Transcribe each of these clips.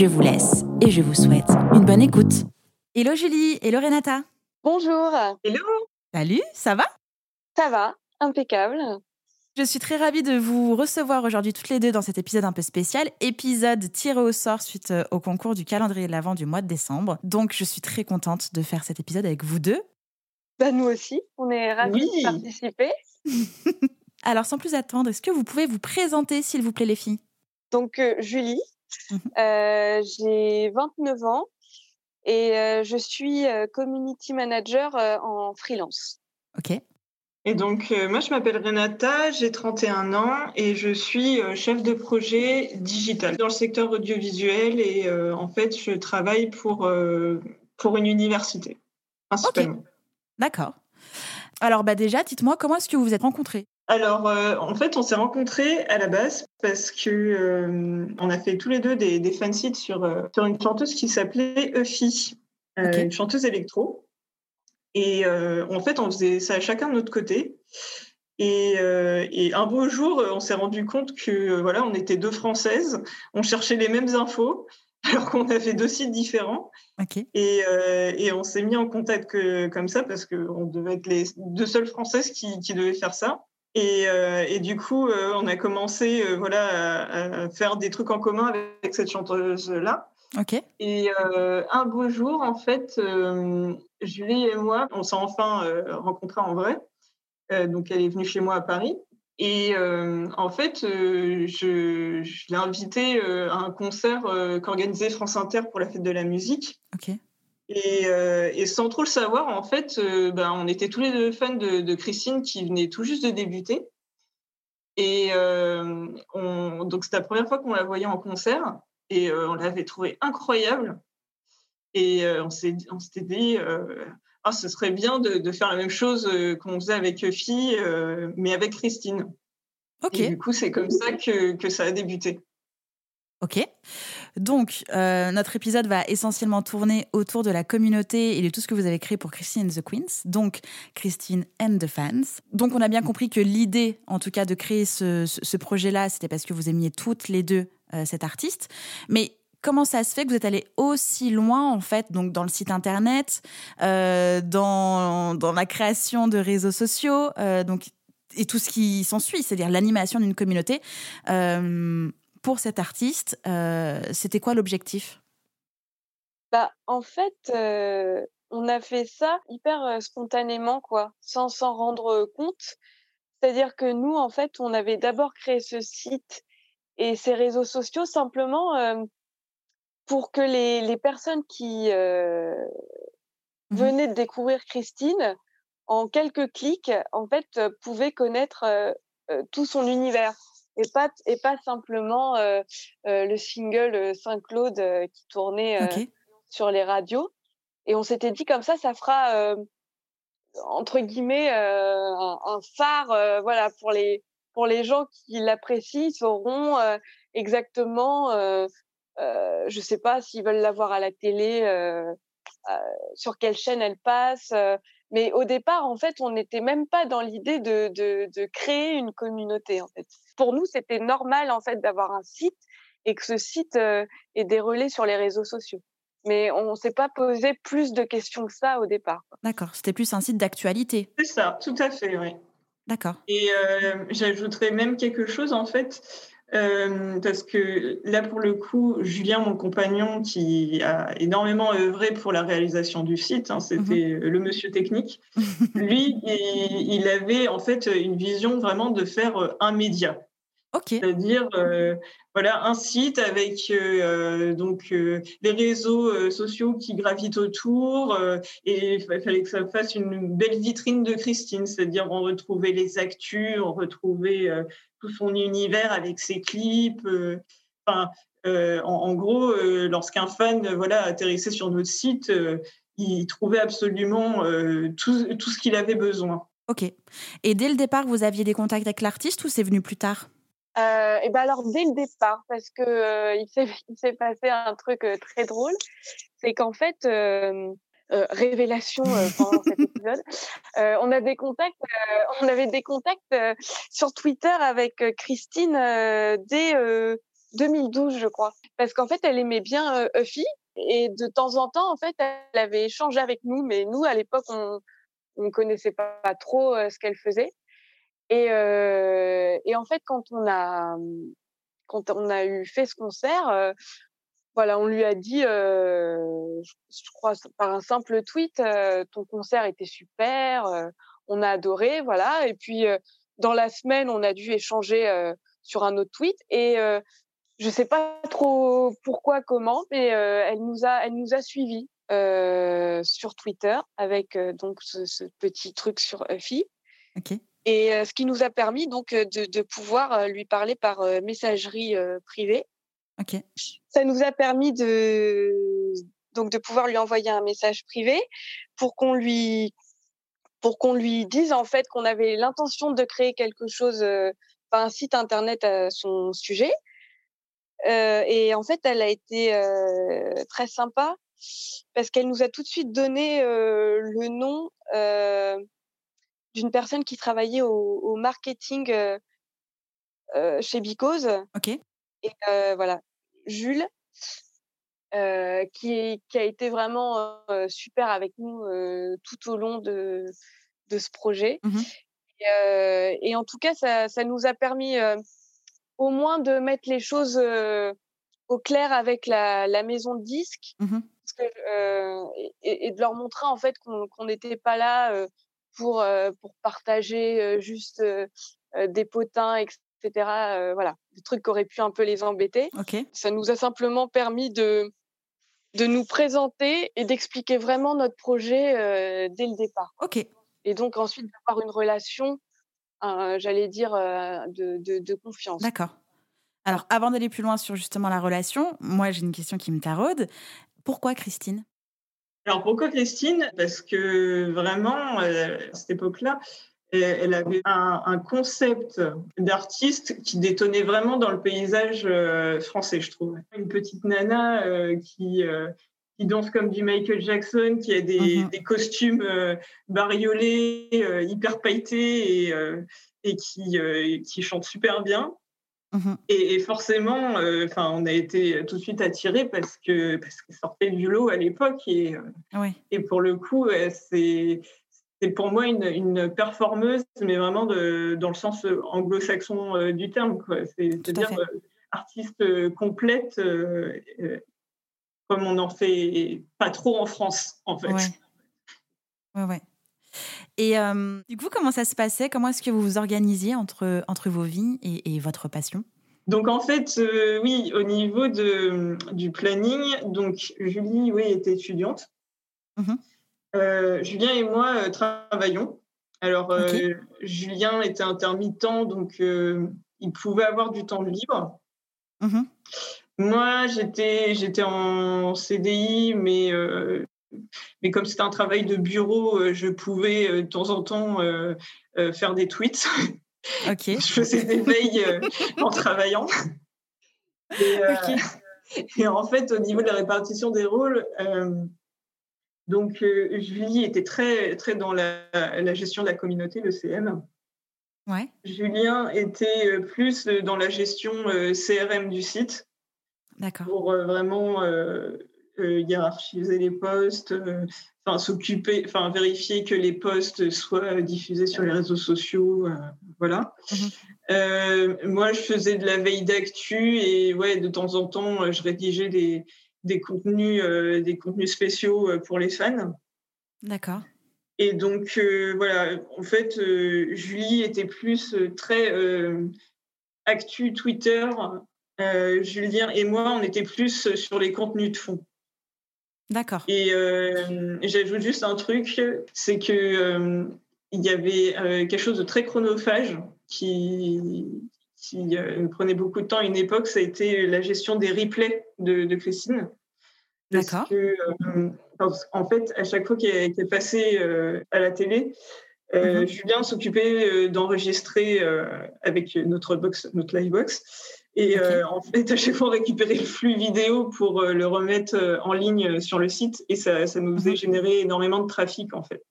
Je vous laisse et je vous souhaite une bonne écoute. Hello Julie, hello Renata. Bonjour. Hello. Salut, ça va? Ça va, impeccable. Je suis très ravie de vous recevoir aujourd'hui toutes les deux dans cet épisode un peu spécial, épisode tiré au sort suite euh, au concours du calendrier de l'Avent du mois de décembre. Donc je suis très contente de faire cet épisode avec vous deux. Bah, nous aussi, on est ravis de participer. Alors sans plus attendre, est-ce que vous pouvez vous présenter s'il vous plaît les filles? Donc euh, Julie, mmh euh, j'ai 29 ans et je suis community manager en freelance. Ok. Et donc, euh, moi, je m'appelle Renata, j'ai 31 ans et je suis euh, chef de projet digital dans le secteur audiovisuel et euh, en fait, je travaille pour, pour une université, principalement. D'accord. Alors, bah déjà, dites-moi, comment est-ce que vous vous êtes rencontrés? Alors, en fait, on s'est rencontrés à la base parce que on a fait tous les deux des, des fansites sur, sur une chanteuse qui s'appelait Eufy, une chanteuse électro. Et euh, en fait, on faisait ça chacun de notre côté. Et, euh, et un beau jour, on s'est rendu compte que voilà, on était deux Françaises, on cherchait les mêmes infos, alors qu'on avait deux sites différents. Et, euh, et, on s'est mis en contact que, comme ça parce qu'on devait être les deux seules Françaises qui, qui devaient faire ça. Et, et du coup, on a commencé voilà, à, à, faire des trucs en commun avec cette chanteuse-là. Et euh, un beau jour, en fait, euh, Julie et moi, on s'est enfin euh, rencontrés en vrai. donc, elle est venue chez moi à Paris. Et en fait, je, je l'ai invitée à un concert qu'organisait France Inter pour la fête de la musique. Et, et, sans trop le savoir, en fait, ben, on était tous les deux fans de, de, Christine qui venait tout juste de débuter. Et on, donc, c'était la première fois qu'on la voyait en concert et euh, on l'avait trouvé incroyable. Et euh, on s'était dit, euh, ah, ce serait bien de, faire la même chose qu'on faisait avec Fille, mais avec Christine. Ok. Et du coup, c'est comme ça que, que, ça a débuté. Ok. Donc, notre épisode va essentiellement tourner autour de la communauté et de tout ce que vous avez créé pour Christine and the Queens. Donc, Christine and the Fans. Donc, on a bien compris que l'idée, en tout cas, de créer ce, projet-là, c'était parce que vous aimiez toutes les deux euh, cet artiste. Mais comment ça se fait que vous êtes allé aussi loin, en fait, donc dans le site internet, euh, dans, dans, la création de réseaux sociaux, euh, donc, et tout ce qui s'ensuit, c'est-à-dire l'animation d'une communauté. Pour cet artiste, c'était quoi l'objectif? Bah, En fait, on a fait ça hyper spontanément, quoi, sans s'en rendre compte. C'est-à-dire que nous, en fait, on avait d'abord créé ce site et ces réseaux sociaux simplement euh, pour que les, les personnes qui euh, mmh venaient de découvrir Christine, en quelques clics, en fait, euh, pouvaient connaître tout son univers et pas et pas simplement le single Saint-Claude qui tournait sur les radios. Et on s'était dit comme ça, ça fera entre guillemets un, un, phare, voilà, pour les pour les gens qui l'apprécient, sauront euh, exactement, euh, euh, je ne sais pas s'ils veulent la voir à la télé, sur quelle chaîne elle passe. mais au départ, en fait, on n'était même pas dans l'idée de, de, de, créer une communauté. En fait, pour nous, c'était normal en fait d'avoir un site et que ce site ait des relais sur les réseaux sociaux. Mais on ne s'est pas posé plus de questions que ça au départ. D'accord, c'était plus un site d'actualité. C'est ça, tout à fait, oui. D'accord. Et euh, j'ajouterais même quelque chose en fait, euh, parce que là pour le coup, Julien, mon compagnon, qui a énormément œuvré pour la réalisation du site, hein, c'était mhm. le monsieur technique, lui, il, avait en fait une vision vraiment de faire euh, un média. C'est-à-dire voilà un site avec donc les réseaux sociaux qui gravitent autour et il fallait que ça fasse une belle vitrine de Christine, c'est-à-dire on retrouvait les actus, on retrouvait tout son univers avec ses clips. Enfin, en, gros, lorsqu'un fan voilà, atterrissait sur notre site, il trouvait absolument tout, tout ce qu'il avait besoin. Ok. Et dès le départ, vous aviez des contacts avec l'artiste ou c'est venu plus tard? Euh, et ben alors dès le départ, parce que euh, il s'est passé un truc euh, très drôle, c'est qu'en fait révélation pendant cet épisode, on a des contacts, on avait des contacts sur Twitter avec Christine dès 2012 je crois, parce qu'en fait elle aimait bien Uffy et de temps en temps en fait elle avait échangé avec nous, mais nous à l'époque on on connaissait pas, pas trop ce qu'elle faisait. Et, en fait, quand on a quand on a eu fait ce concert, voilà, on lui a dit, je crois par un simple tweet, ton concert était super, on a adoré, voilà. Et puis dans la semaine, on a dû échanger sur un autre tweet et je sais pas trop pourquoi, comment, mais elle nous a, elle nous a suivis sur Twitter avec donc ce, petit truc sur Uffy. Ok. Et ce qui nous a permis donc de, de pouvoir lui parler par messagerie privée. Ok. Ça nous a permis de donc de pouvoir lui envoyer un message privé pour qu'on lui pour qu'on lui dise en fait qu'on avait l'intention de créer quelque chose, un site internet à son sujet. Euh, et en fait, elle a été euh, très sympa parce qu'elle nous a tout de suite donné euh, le nom d'une personne qui travaillait au, marketing euh, euh, chez Bicose. Ok. Et euh, voilà, Jules, qui, qui, a été vraiment super avec nous tout au long de, de ce projet. Mmh et, et, en tout cas, ça, ça nous a permis au moins de mettre les choses au clair avec la, la maison de disques. Mmh que, et, et, de leur montrer en fait qu'on n'était pas là pour, euh, pour partager euh, juste euh, des potins, etc. voilà, des trucs qui auraient pu un peu les embêter. Ça nous a simplement permis de, de nous présenter et d'expliquer vraiment notre projet dès le départ. Ok. Et donc ensuite d'avoir une relation, j'allais dire, de, de, de confiance. D'accord. Alors, avant d'aller plus loin sur justement la relation, moi j'ai une question qui me taraude. Pourquoi Christine? Alors pourquoi Christine? Parce que vraiment, euh, à cette époque-là, elle avait un, concept d'artiste qui détonnait vraiment dans le paysage euh, français, je trouve. Une petite nana euh, qui, qui danse comme du Michael Jackson, qui a des, mhm. des costumes bariolés, hyper pailletés et, et qui, qui chante super bien. Mmh et, forcément, euh, on a été tout de suite attirés parce que parce qu'elle sortait du lot à l'époque et euh, et pour le coup, c'est c'est pour moi une, une, performeuse, mais vraiment de, dans le sens anglo-saxon euh, du terme, C'est-à-dire artiste complète, comme on n'en fait pas trop en France, en fait. Ouais, ouais. ouais. Et euh, du coup, comment ça se passait? Comment est-ce que vous vous organisiez entre, entre vos vies et, et votre passion? Donc en fait, euh, oui, au niveau de, du planning, donc Julie, oui, était étudiante. Mmh euh, Julien et moi travaillons. Alors Julien était intermittent, donc il pouvait avoir du temps libre. Mmh moi, j'étais j'étais en CDI, mais mais comme c'était un travail de bureau, euh, je pouvais euh, de temps en temps euh, faire des tweets. Ok. je faisais des veilles en travaillant. Et, en fait, au niveau de la répartition des rôles, donc Julie était très, très dans la, la, gestion de la communauté, le CM. Ouais. Julien était plus dans la gestion CRM du site. D'accord. Pour vraiment hiérarchiser les postes, euh, enfin s'occuper, enfin vérifier que les postes soient diffusés sur les réseaux sociaux, euh, voilà. Mhm. Euh, moi, je faisais de la veille d'actu et ouais, de temps en temps, je rédigeais des, des contenus, des contenus spéciaux pour les fans. D'accord. Et donc voilà, en fait, Julie était plus très actu Twitter. Julien et moi, on était plus sur les contenus de fond. D'accord. Et euh, j'ajoute juste un truc, c'est que euh, il y avait euh, quelque chose de très chronophage qui, prenait beaucoup de temps à une époque, ça a été la gestion des replays de, Christine. D'accord. en fait, à chaque fois qu'elle est passée à la télé, mhm. Julien s'occupait d'enregistrer avec notre box, notre livebox. Et en fait, à chaque fois, on récupérait le flux vidéo pour le remettre en ligne sur le site. Et ça, ça nous faisait mhm. générer énormément de trafic, en fait.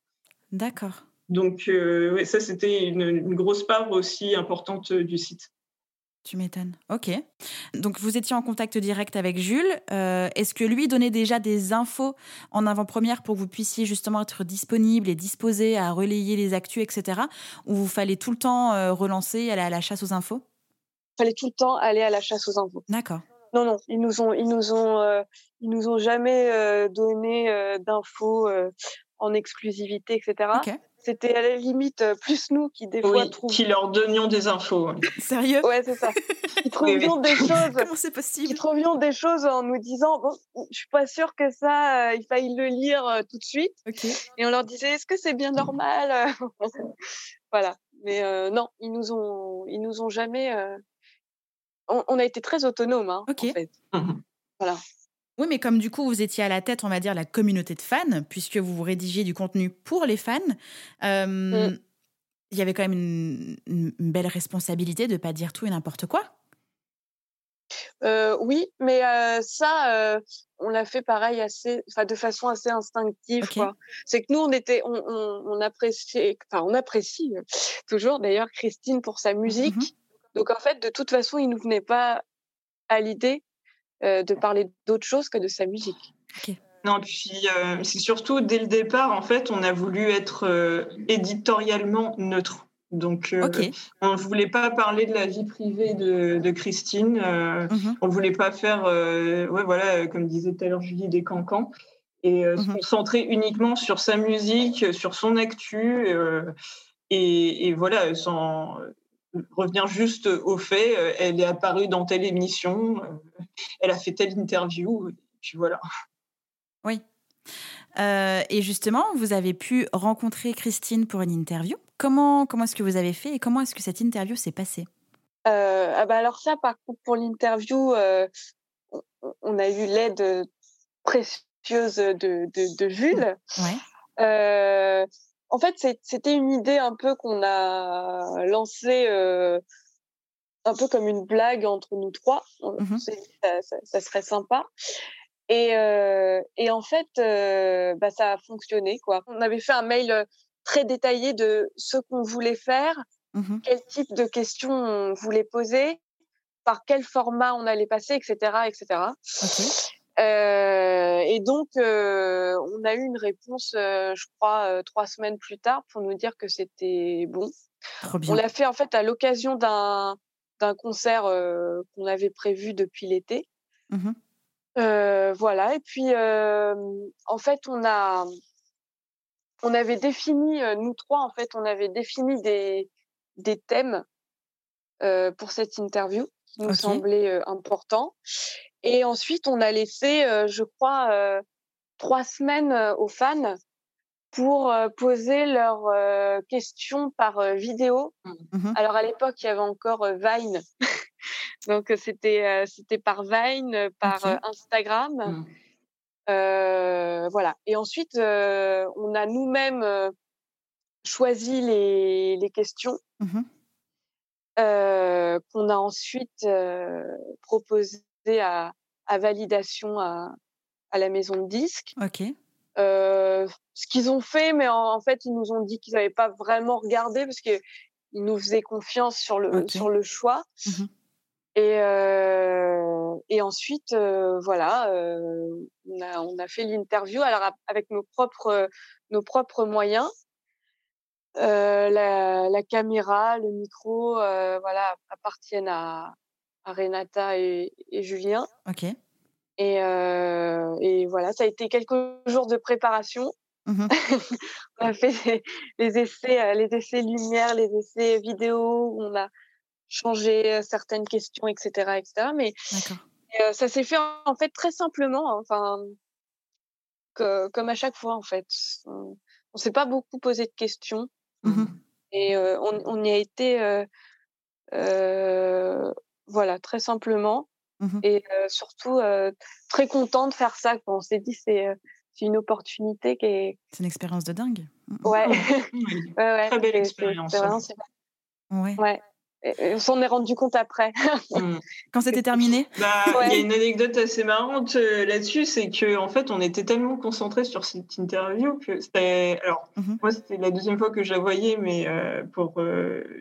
D'accord. Donc, ouais, ça, c'était une, une, grosse part aussi importante du site. Tu m'étonnes. Ok. Donc vous étiez en contact direct avec Jules. Euh, est-ce que lui donnait déjà des infos en avant-première pour que vous puissiez justement être disponible et disposé à relayer les actus, etc. Ou vous fallait tout le temps euh, relancer, aller à la chasse aux infos? Fallait tout le temps aller à la chasse aux infos. D'accord. Non, non, ils nous ont, ils nous ont, euh, ils nous ont jamais donné d'infos en exclusivité, etc. C'était à la limite euh, plus nous qui des fois oui, qui leur donnions des infos. Sérieux? Ouais, c'est ça. Qui trouvions des choses. Comment c'est possible? Qui trouvions des choses en nous disant bon, je suis pas sûre que ça, euh, il faille le lire euh, tout de suite. Et on leur disait est-ce que c'est bien normal? Voilà. Mais non, ils nous ont, ils nous ont jamais. On, a été très autonomes, hein, en fait. Mmh voilà. Oui, mais comme du coup, vous étiez à la tête, on va dire, la communauté de fans, puisque vous rédigiez du contenu pour les fans, euh, mm. il y avait quand même une, belle responsabilité de ne pas dire tout et n'importe quoi. Euh, oui, mais euh, ça, on l'a fait pareil, assez, de façon assez instinctive. C'est que nous, on était, on, on, appréciait, enfin, on apprécie toujours d'ailleurs Christine pour sa musique. Mm-hmm. Donc en fait, de toute façon, il nous venait pas à l'idée euh, de parler d'autre chose que de sa musique. Non, puis euh, c'est surtout dès le départ, en fait, on a voulu être euh, éditorialement neutre. Donc, on ne voulait pas parler de la vie privée de, Christine. Mhm. On ne voulait pas faire, ouais, voilà, comme disait tout à l'heure Julie, des cancans. Et se mhm. concentrer uniquement sur sa musique, sur son actu. Et, et, voilà, sans, revenir juste au fait, euh, elle est apparue dans telle émission, euh, elle a fait telle interview, et puis voilà. Oui. Euh, et justement, vous avez pu rencontrer Christine pour une interview. Comment, comment est-ce que vous avez fait et comment est-ce que cette interview s'est passée? Ah bah Alors ça, par contre, pour l'interview, on, a eu l'aide précieuse de, de, Jules. Ouais en fait, c'était une idée un peu qu'on a lancée euh, un peu comme une blague entre nous trois. Mmh ça, serait sympa. Et, euh, en fait, euh, bah, ça a fonctionné. Quoi. On avait fait un mail très détaillé de ce qu'on voulait faire, mmh quel type de questions on voulait poser, par quel format on allait passer, etc. etc. Euh, et donc, euh, on a eu une réponse, euh, je crois, trois semaines plus tard pour nous dire que c'était bon. On l'a fait en fait à l'occasion d'un d'un concert qu'on avait prévu depuis l'été. Mmh voilà. Et puis, en fait, on a on avait défini, nous trois, en fait, on avait défini des des thèmes pour cette interview qui nous semblaient importants. Et ensuite, on a laissé, je crois, trois semaines aux fans pour poser leurs questions par vidéo. Mmh. Mmh Alors à l'époque, il y avait encore Vine, donc c'était c'était par Vine, par Instagram. Mmh. voilà. Et ensuite, on a nous-mêmes choisi les, les questions qu'on a ensuite proposées à, validation à, la maison de disques. Ok. Euh, ce qu'ils ont fait, mais en, fait, ils nous ont dit qu'ils n'avaient pas vraiment regardé parce qu'ils nous faisaient confiance sur le, sur le choix. Mmh et, euh, et ensuite, euh, voilà, on a, on, a, fait l'interview alors avec nos propres, nos propres moyens. La, la, caméra, le micro, voilà, appartiennent à, Renata et, Julien. Ok. Et, euh, et, voilà, ça a été quelques jours de préparation. Mmh on a fait les essais, euh, les essais lumière, les essais vidéo, on a changé euh, certaines questions, etc., etc. Mais ça s'est fait en fait très simplement, hein, enfin, comme à chaque fois en fait. On, ne s'est pas beaucoup posé de questions. Mmh et on, on, y a été voilà, très simplement. Mmh Et surtout, très content de faire ça. On s'est dit, c'est une opportunité qui est. C'est une expérience de dingue. Mmh ouais. ouais, ouais. Très belle expérience. Ouais. ouais. On s'en est rendu compte après. Mmh. Quand c'était terminé bah, Il y a une anecdote assez marrante là-dessus, c'est que en fait, on était tellement concentrés sur cette interview que c'était. Alors, moi, c'était la deuxième fois que je la voyais, mais pour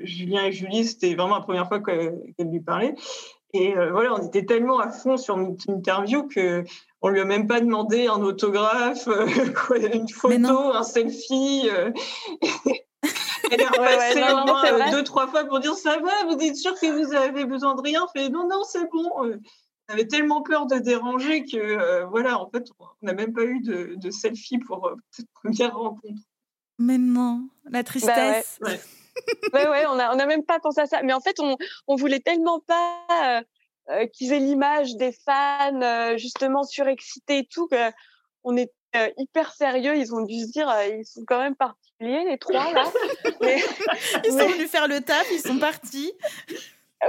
Julien et Julie, c'était vraiment la première fois qu'elle lui parlait. Et voilà, on était tellement à fond sur notre interview que on lui a même pas demandé un autographe, une photo, un selfie. Elle est repassée au moins deux, trois fois pour dire ça va, vous êtes sûr que vous avez besoin de rien Fait non, non, c'est bon. On avait tellement peur de déranger que voilà, en fait, on n'a même pas eu de, selfie pour cette première rencontre. Mais non, la bah tristesse. ouais. ouais, on n'a on a même pas pensé à ça. Mais en fait, on, on voulait tellement pas euh, qu'ils aient l'image des fans euh, justement surexcités et tout, qu'on est euh, hyper sérieux. Ils ont dû se dire, ils sont quand même particuliers les trois là. ils sont venus faire le taf, ils sont partis.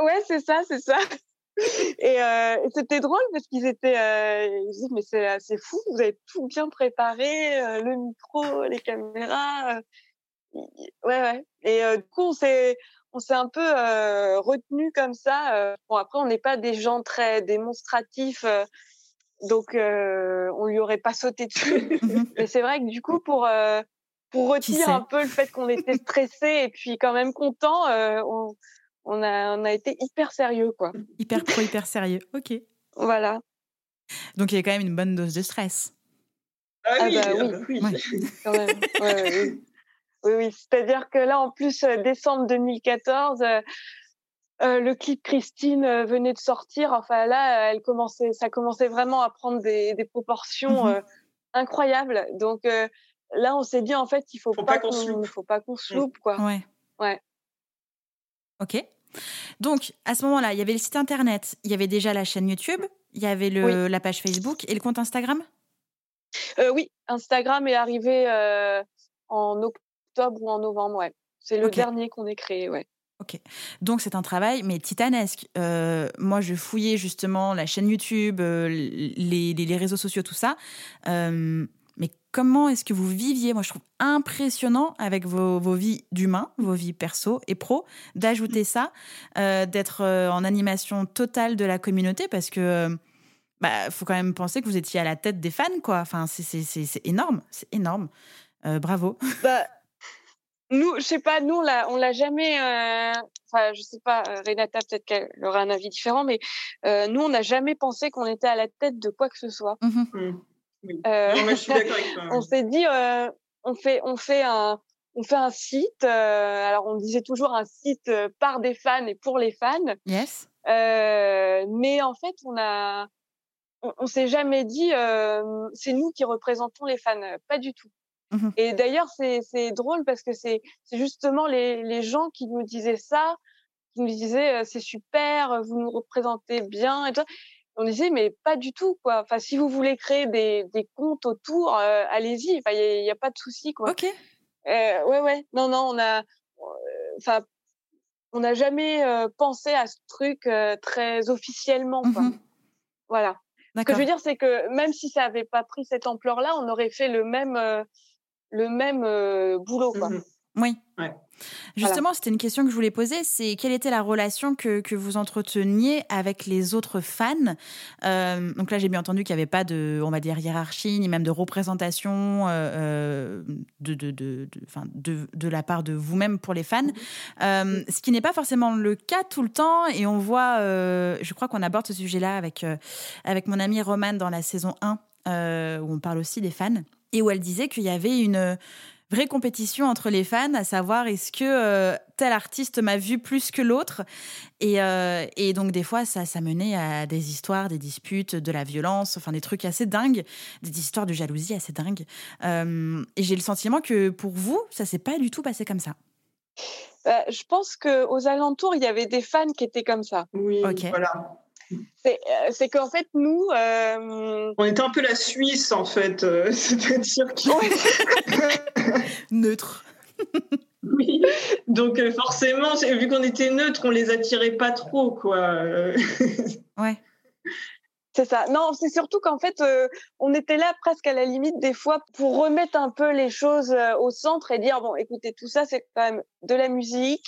Ouais, c'est ça, c'est ça. Et, c'était drôle parce qu'ils étaient, ils disaient mais c'est fou, vous avez tout bien préparé, le micro, les caméras. ouais, ouais. Et du coup, on s'est on s'est un peu euh, retenu comme ça. Euh. Bon, après, on n'est pas des gens très démonstratifs, euh, donc euh, on lui aurait pas sauté dessus. Mmh Mais c'est vrai que du coup, pour pour retenir un peu le fait qu'on était stressé et puis quand même content, on, on, a on a été hyper sérieux, quoi. Hyper pro, hyper sérieux. Ok. Voilà. Donc il y a quand même une bonne dose de stress. Ah, ah oui, bah, oui. oui. Ouais. Quand même. Ouais, oui. Oui, oui. c'est-à-dire que là, en plus, euh, décembre 2014, euh, euh, le clip Christine euh, venait de sortir. Enfin, là, elle commençait, ça commençait vraiment à prendre des, des proportions Mhm. incroyables. Donc là, on s'est dit, en fait, il faut, Faut pas, pas qu'on se loupe. faut pas qu'on se loupe, quoi. Ouais. Ouais. Ok. Donc, à ce moment-là, il y avait le site internet, il y avait déjà la chaîne YouTube, il y avait le, la page Facebook et le compte Instagram? Euh, oui, Instagram est arrivé euh, en octobre ou en novembre, ouais. C'est le dernier qu'on ait créé, ouais. Ok. Donc c'est un travail, mais titanesque. Euh, moi, je fouillais justement la chaîne YouTube, euh, les, réseaux sociaux, tout ça. Euh, mais comment est-ce que vous viviez? Moi, je trouve impressionnant avec vos, vies d'humains, vos vies perso et pro, d'ajouter ça, d'être en animation totale de la communauté, parce que bah, faut quand même penser que vous étiez à la tête des fans, quoi. Enfin, c'est- énorme, c'est énorme. Bravo. Bah, nous, je sais pas, nous, on l'a, on l'a jamais. euh, Enfin, je sais pas, euh, Renata, peut-être qu'elle aura un avis différent, mais euh, nous, on n'a jamais pensé qu'on était à la tête de quoi que ce soit. Mhm. Mm. Oui. Euh, Non, mais je suis d'accord avec toi. on s'est dit, euh, on fait, on fait un, on fait un site. euh, alors, on disait toujours un site par des fans et pour les fans. Yes. Euh, mais en fait, on a, on, on s'est jamais dit, euh, c'est nous qui représentons les fans, pas du tout. Mhm. Et d'ailleurs, c'est drôle parce que c'est justement les les gens qui nous disaient ça, qui nous disaient euh, c'est super, vous nous représentez bien et tout. On disait mais pas du tout quoi. Enfin, si vous voulez créer des des comptes autour, euh, allez-y. Enfin, il y, a- y a pas de souci quoi. Ok. Euh, ouais, ouais. Non, non, on a, euh, enfin, on n'a jamais euh, pensé à ce truc euh, très officiellement, quoi. Mhm. Voilà. Ce que je veux dire, c'est que même si ça n'avait pas pris cette ampleur-là, on aurait fait le même, euh, le même euh, boulot, quoi. Mhm. Oui. Ouais. Justement, c'était une question que je voulais poser, c'est quelle était la relation que, que vous entreteniez avec les autres fans? Euh, Donc là, j'ai bien entendu qu'il n'y avait pas de, on va dire, hiérarchie, ni même de représentation euh, euh, de, de, de, de, enfin, de, de la part de vous-même pour les fans. Euh, ce qui n'est pas forcément le cas tout le temps, et on voit, euh, je crois qu'on aborde ce sujet-là avec, euh, avec mon amie Romane dans la saison 1, euh, où on parle aussi des fans, et où elle disait qu'il y avait une vraie compétition entre les fans, à savoir est-ce que euh, tel artiste m'a vu plus que l'autre? Et, euh, et donc des fois ça, ça menait à des histoires, des disputes, de la violence, enfin des trucs assez dingues, des histoires de jalousie assez dingues. Euh, et j'ai le sentiment que pour vous, ça s'est pas du tout passé comme ça. Euh, je pense que aux alentours, il y avait des fans qui étaient comme ça. Oui, Ok. voilà. C'est, euh, c'est qu'en fait, nous, euh, On était un peu la Suisse, en fait. euh, C'est-à-dire que... Neutre. Oui. Donc forcément, vu qu'on était neutre, on les attirait pas trop, quoi. ouais. C'est ça. Non, c'est surtout qu'en fait, on était là presque à la limite des fois pour remettre un peu les choses au centre et dire bon, écoutez, tout ça, c'est quand même de la musique.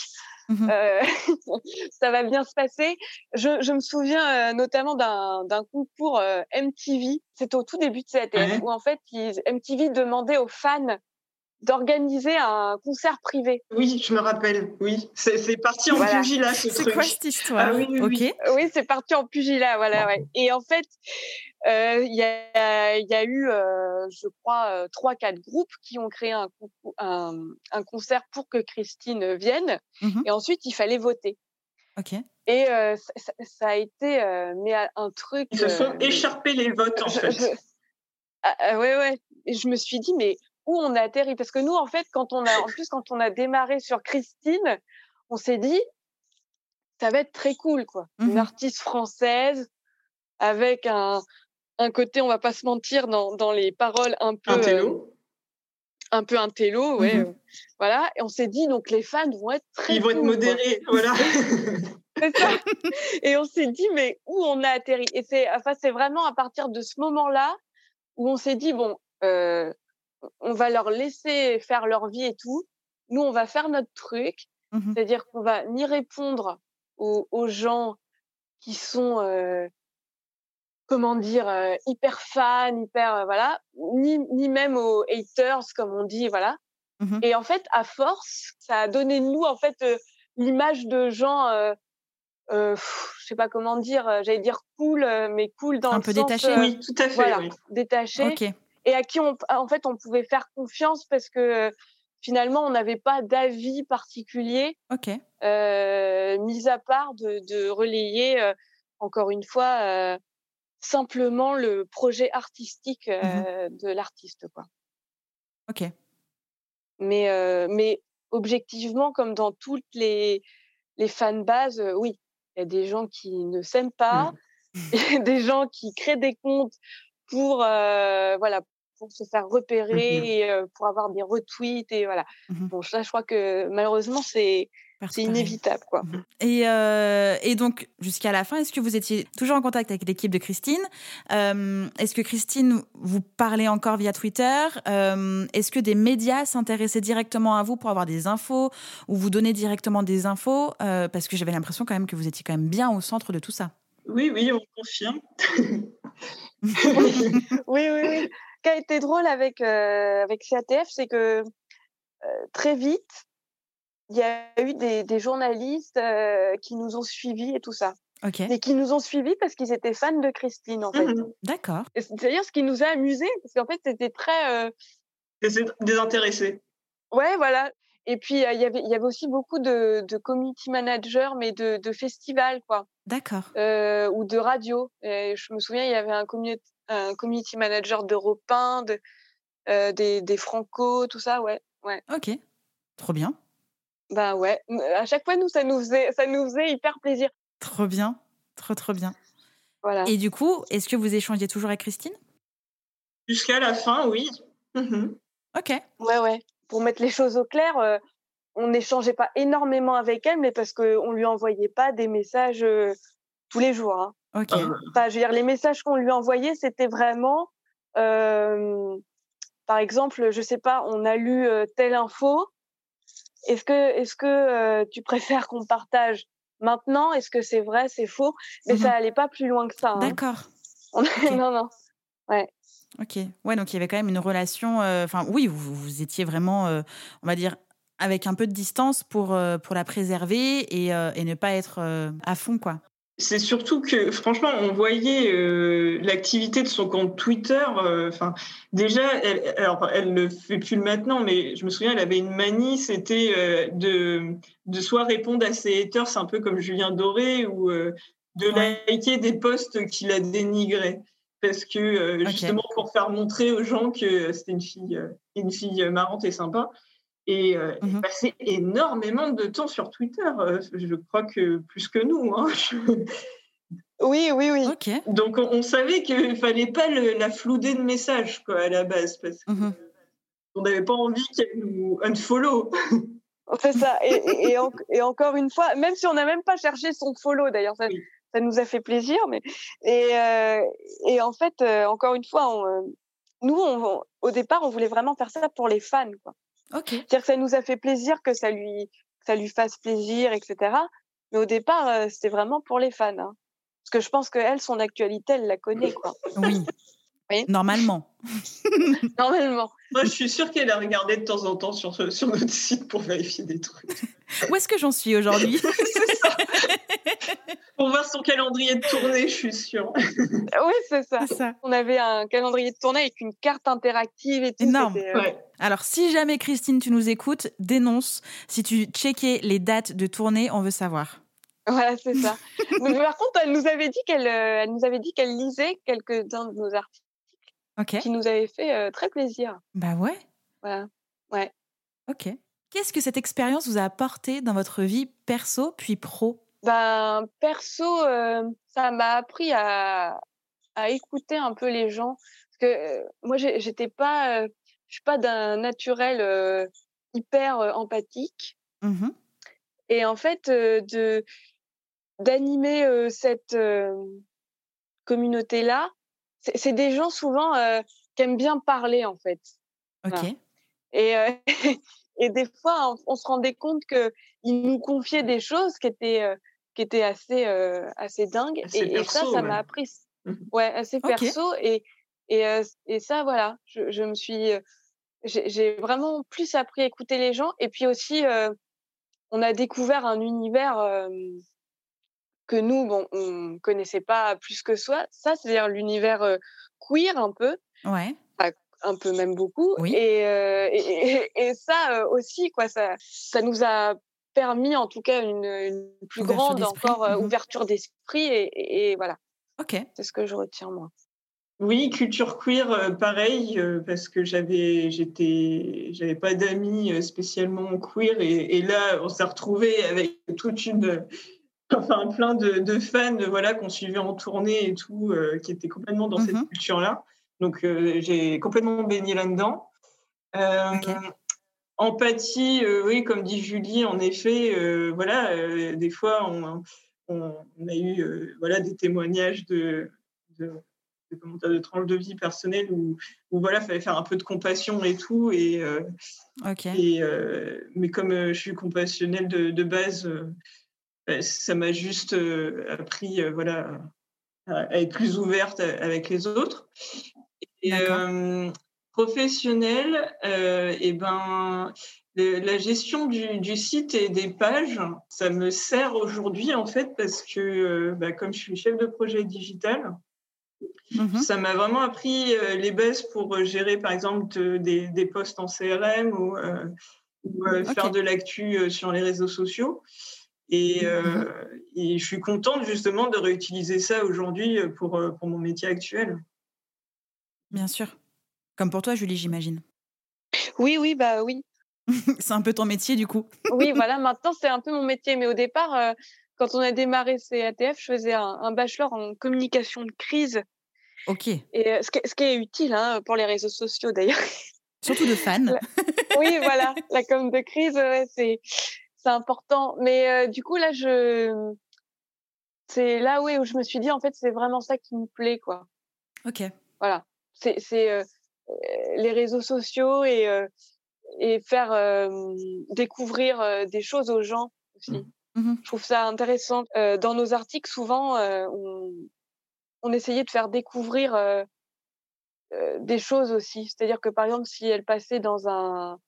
Mmh euh, ça va bien se passer. Je, je me souviens euh, notamment d'un concours euh, MTV. C'était au tout début de cette année où en fait MTV demandait aux fans d'organiser un concert privé. Oui, je me rappelle. Oui, c'est parti en pugilat ce truc. C'est quoi cette histoire? Ah, oui, oui, oui. oui c'est parti en pugilat, voilà. Ouais. Et en fait, euh, il y, a, y, a, eu, euh, je crois, euh, trois, quatre groupes qui ont créé un, un, un concert pour que Christine vienne. Mmh Et ensuite, il fallait voter. Et ça, ça, a été mais un truc. Ils se sont écharpés les votes en fait. Je, ah, ah, ouais, ouais. Et je me suis dit, mais où on a atterri Parce que nous, en fait, quand on a, en plus, quand on a démarré sur Christine, on s'est dit, ça va être très cool, quoi. Une mmh artiste française avec un, un côté, on va pas se mentir, dans, dans les paroles un peu. Un télo. Euh, un peu un télo, ouais. Mmh voilà. Et on s'est dit, donc les fans vont être très. Ils vont être modérés, voilà. c'est ça. Et on s'est dit, mais où on a atterri? Et c'est, enfin, c'est vraiment à partir de ce moment-là où on s'est dit, bon, euh, on va leur laisser faire leur vie et tout. Nous, on va faire notre truc. Mmh C'est-à-dire qu'on va ni répondre aux, aux gens qui sont euh, comment dire, euh, hyper fan, hyper, euh, voilà, ni, ni même aux haters, comme on dit, voilà. Mmh et en fait, à force, ça a donné de nous, en fait, euh, l'image de gens, je sais pas comment dire, j'allais dire cool, mais cool dans un le peu sens, détaché. oui, tout à fait. Voilà, oui. détaché. Et à qui on, en fait, on pouvait faire confiance parce que finalement, on n'avait pas d'avis particulier, mis à part de, de relayer, encore une fois, simplement le projet artistique mmh euh, de l'artiste, quoi. Ok. Mais, euh, mais objectivement, comme dans toutes les, les fanbases, euh, oui, il y a des gens qui ne s'aiment pas, mmh. des gens qui créent des comptes pour, voilà, pour se faire repérer mmh et pour avoir des retweets et voilà. Bon, ça, je crois que malheureusement, c'est c'est inévitable, quoi. Mmh et, euh, et donc, jusqu'à la fin, est-ce que vous étiez toujours en contact avec l'équipe de Christine? Euh, Est-ce que Christine vous parlait encore via Twitter? Euh, Est-ce que des médias s'intéressaient directement à vous pour avoir des infos ou vous donner directement des infos? Parce que j'avais l'impression quand même que vous étiez quand même bien au centre de tout ça. Oui, oui, on confirme. oui, oui, oui. Ce qui a été drôle avec, avec CATF, c'est que très vite, il y a eu des, des journalistes euh, qui nous ont suivis et tout ça. Ok. Et qui nous ont suivis parce qu'ils étaient fans de Christine, en fait. Mmh D'accord. C'est-à-dire ce qui nous a amusés, parce qu'en fait, c'était très. Euh... Désintéressé. Ouais, voilà. Et puis, euh, il y avait, il y avait aussi beaucoup de, de community managers, mais de, de festivals, quoi. D'accord. Euh, ou de radio. Et je me souviens, il y avait un community, un community manager d'Europe 1, de, euh, des, des Franco, tout ça, ouais. ouais. Ok. Trop bien. Bah ouais, à chaque fois, nous, ça nous faisait, ça nous faisait hyper plaisir. Trop bien, trop, trop bien. Voilà. Et du coup, est-ce que vous échangiez toujours avec Christine? Jusqu'à la fin, oui. Mmh ok. Ouais, ouais. Pour mettre les choses au clair, euh, on n'échangeait pas énormément avec elle, mais parce qu'on lui envoyait pas des messages euh, tous les jours. Hein. Ok. Ah. Enfin, je veux dire, les messages qu'on lui envoyait, c'était vraiment, euh, par exemple, je sais pas, on a lu telle info, est-ce que, est-ce que euh, tu préfères qu'on partage maintenant? Est-ce que c'est vrai, c'est faux? Mais ça allait pas plus loin que ça. Hein. D'accord. non, non. Ouais. Ok. Ouais, donc il y avait quand même une relation. euh, Enfin, oui, vous, vous étiez vraiment, euh, on va dire, avec un peu de distance pour, euh, pour la préserver et, et ne pas être à fond, quoi. C'est surtout que, franchement, on voyait euh, l'activité de son compte Twitter. euh, déjà, elle, alors, elle ne fait plus le maintenant, mais je me souviens, elle avait une manie, c'était euh, de, de soit répondre à ses haters, un peu comme Julien Doré, ou de liker des posts qui la dénigraient. Parce que, justement, pour faire montrer aux gens que c'était une fille, une fille marrante et sympa. Et euh, elle Mhm. passait énormément de temps sur Twitter. euh, je crois que plus que nous. Hein. Oui, oui, oui. Donc on, on savait qu'il fallait pas le- la flouder de messages quoi à la base parce qu'on Mhm. n'avait pas envie qu'elle nous unfollow. C'est ça. Et, et, encore une fois, même si on n'a même pas cherché son follow, d'ailleurs, ça, ça, nous a fait plaisir. Mais et, euh, et en fait, euh, encore une fois, on, nous, on, au départ, on voulait vraiment faire ça pour les fans. Quoi. C'est-à-dire que ça nous a fait plaisir que ça lui, ça lui fasse plaisir, etc. Mais au départ, euh, c'était vraiment pour les fans. Hein. Parce que je pense qu'elle, son actualité, elle la connaît. Quoi. Oui. Normalement. Normalement. Moi, je suis sûre qu'elle a regardé de temps en temps sur, sur notre site pour vérifier des trucs. Où est-ce que j'en suis aujourd'hui? C'est ça. pour voir son calendrier de tournée, je suis sûre. oui, c'est ça. ça. On avait un calendrier de tournée avec une carte interactive et tout. Énorme. Euh, Alors, si jamais Christine, tu nous écoutes, dénonce. Si tu checkais les dates de tournée, on veut savoir. Voilà, c'est ça. par contre, elle nous avait dit qu'elle, euh, elle nous avait dit qu'elle lisait quelques-uns de nos articles qui nous avait fait très plaisir. Bah ouais. Voilà. Ouais. Ok. Qu'est-ce que cette expérience vous a apporté dans votre vie perso puis pro? Ben perso, ça m'a appris à, à écouter un peu les gens parce que moi j'étais pas, je suis pas d'un naturel hyper empathique. Mmh Et en fait, de d'animer cette communauté là, c'est des gens souvent euh, qui aiment bien parler en fait. Ok. Et, euh, et des fois, on, se rendait compte qu'ils nous confiaient des choses qui étaient, euh, qui étaient assez, assez dingues. et, ça, ça m'a appris. Mmh ouais, assez perso. Et, et, et ça, voilà, je, je me suis. J'ai vraiment plus appris à écouter les gens. Et puis aussi, on a découvert un univers que nous, bon, on connaissait pas plus que soi. Ça, c'est-à-dire l'univers queer un peu. Ouais. un peu même beaucoup. Et, et, ça aussi, quoi, ça, ça nous a permis en tout cas une, plus grande encore mmh ouverture d'esprit et, voilà. Ok. C'est ce que je retiens moi. Oui, culture queer, pareil, parce que j'avais, j'étais, j'avais pas d'amis spécialement queer, et, et là, on s'est retrouvé avec toute une, enfin plein de, fans voilà qu'on suivait en tournée et tout euh, qui étaient complètement dans cette mhm. culture là donc euh, j'ai complètement baigné là dedans euh, empathie oui comme dit Julie en effet voilà des fois on, a eu voilà des témoignages de, de de tranches de vie personnelle où, où voilà fallait faire un peu de compassion et tout et, et mais comme je suis compassionnelle de, base bah, ça m'a juste euh, appris euh, voilà, à être plus ouverte avec les autres. Et, euh, professionnel, et ben, la gestion du, site et des pages, ça me sert aujourd'hui en fait parce que bah, comme je suis chef de projet digital, mmh ça m'a vraiment appris les bases pour gérer par exemple des, des posts en CRM ou, faire de l'actu sur les réseaux sociaux. Et, euh, et, je suis contente justement de réutiliser ça aujourd'hui pour, euh, pour mon métier actuel. Bien sûr. Comme pour toi, Julie, j'imagine. Oui, oui, bah oui. c'est un peu ton métier du coup. oui, voilà, maintenant c'est un peu mon métier. Mais au départ, euh, quand on a démarré CATF, je faisais un, bachelor en communication de crise. Ok. Et ce, qui, ce, qui, est utile hein, pour les réseaux sociaux d'ailleurs. Surtout de fans. oui, voilà, la com de crise, c'est c'est important. Mais euh, du coup, là, je, c'est là où je me suis dit, en fait, c'est vraiment ça qui me plaît, quoi. Ok. Voilà. C'est, c'est euh, les réseaux sociaux et, euh, et faire découvrir des choses aux gens aussi. Mmh. Mmh je trouve ça intéressant. dans nos articles, souvent, on, on, essayait de faire découvrir des choses aussi. C'est-à-dire que, par exemple, si elle passait dans un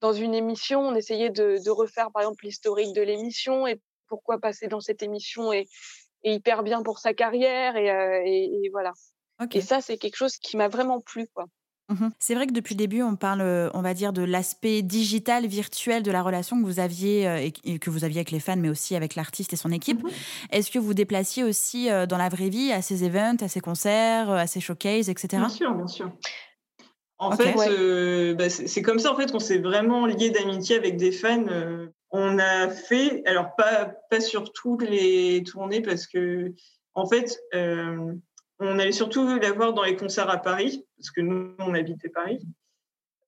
dans une émission, on essayait de, de refaire par exemple l'historique de l'émission et pourquoi passer dans cette émission est, est hyper bien pour sa carrière et, euh, et, voilà. Et ça, c'est quelque chose qui m'a vraiment plu, quoi. Mmh c'est vrai que depuis le début, on parle, euh, on va dire, de l'aspect digital, virtuel de la relation que vous aviez euh, et que vous aviez avec les fans, mais aussi avec l'artiste et son équipe. Mmh Est-ce que vous déplaciez aussi dans la vraie vie à ces events, à ces concerts, à ces showcases, etc. Bien sûr, bien sûr. En fait, euh, bah, c'est comme ça en fait qu'on s'est vraiment lié d'amitié avec des fans. Euh. on a fait, alors pas pas sur toutes les tournées parce que en fait, euh, on allait surtout la voir dans les concerts à Paris parce que nous on habitait Paris.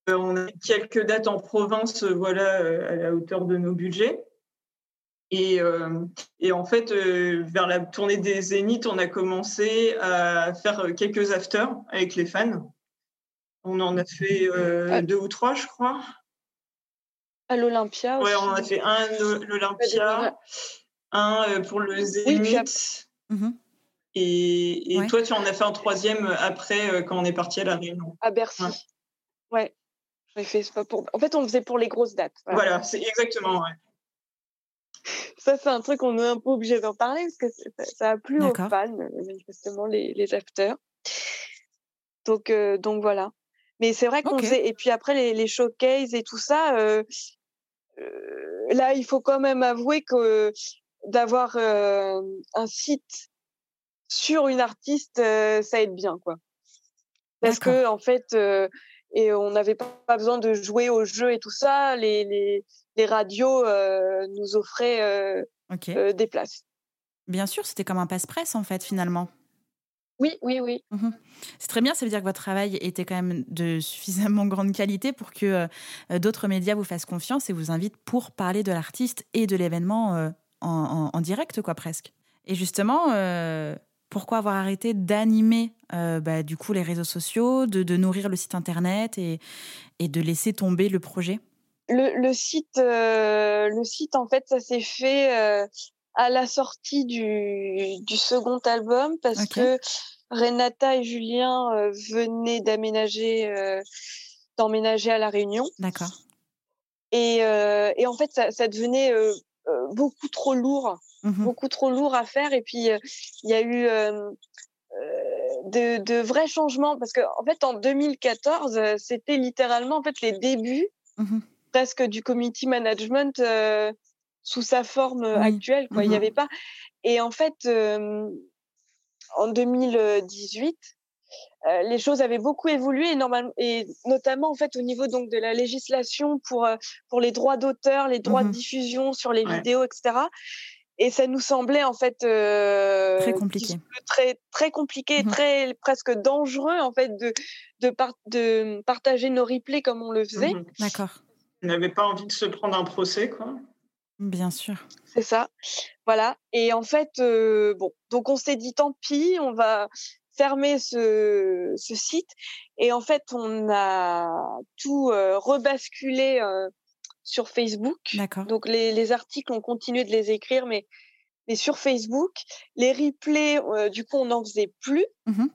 on a quelques dates en province, voilà, à la hauteur de nos budgets. Et, et, en fait, vers la tournée des Zéniths, on a commencé à faire quelques afters avec les fans. On en a fait ah. deux ou trois, je crois. À l'Olympia Ouais, on en a fait un à l'Olympia, un pour le Zénith. Mmh et, et toi, tu en as fait un troisième après, quand on est parti à La Réunion? À Bercy. Ouais. ouais. Fait, pas pour... En fait, on faisait pour les grosses dates. Voilà, c'est exactement, ouais. Ça, c'est un truc qu'on est un peu obligé d'en parler parce que ça, a plu aux fans, manifestement, les, les afters. Donc, euh, donc voilà. Mais c'est vrai qu'on faisait. Et puis après, les, les showcases et tout ça, euh, euh, là, il faut quand même avouer que d'avoir un site sur une artiste, ça aide bien, quoi. Parce que, en fait, et on n'avait pas besoin de jouer au jeu et tout ça. Les, les, les radios euh, nous offraient euh, euh, des places. Bien sûr, c'était comme un passe-presse en fait finalement. Oui, oui, oui. Mmh C'est très bien, ça veut dire que votre travail était quand même de suffisamment grande qualité pour que d'autres médias vous fassent confiance et vous invitent pour parler de l'artiste et de l'événement en, en, direct, quoi, presque. Et justement, pourquoi avoir arrêté d'animer bah, du coup les réseaux sociaux, de, de, nourrir le site internet et, et de laisser tomber le projet? Le, site, euh, le site, en fait, ça s'est fait euh, à la sortie du, du second album parce que Renata et Julien euh, venaient d'aménager, d'emménager à La Réunion. D'accord. Et, et, en fait, ça, ça devenait beaucoup trop lourd, mmh beaucoup trop lourd à faire. Et puis, il y a eu de, de, vrais changements parce que, en fait, en 2014, c'était littéralement en fait les débuts. Mmh presque du community management sous sa forme actuelle. Quoi. Il n'y mmh avait pas. Et en fait, en 2018, euh, les choses avaient beaucoup évolué et, normalement, et notamment en fait au niveau donc de la législation pour pour les droits d'auteur, les droits de mmh diffusion sur les vidéos, etc. Et ça nous semblait en fait très compliqué, très très compliqué, mmh très presque dangereux en fait de de, de partager nos replays comme on le faisait. D'accord n'avait pas envie de se prendre un procès, quoi. Bien sûr. C'est ça. Voilà. Et en fait, euh, bon, donc on s'est dit tant pis, on va fermer ce, ce site. Et en fait, on a tout euh, rebasculé euh, sur Facebook. Donc les, les, articles, on continué de les écrire, mais, mais sur Facebook. Les replays, du coup, on n'en faisait plus. Mmh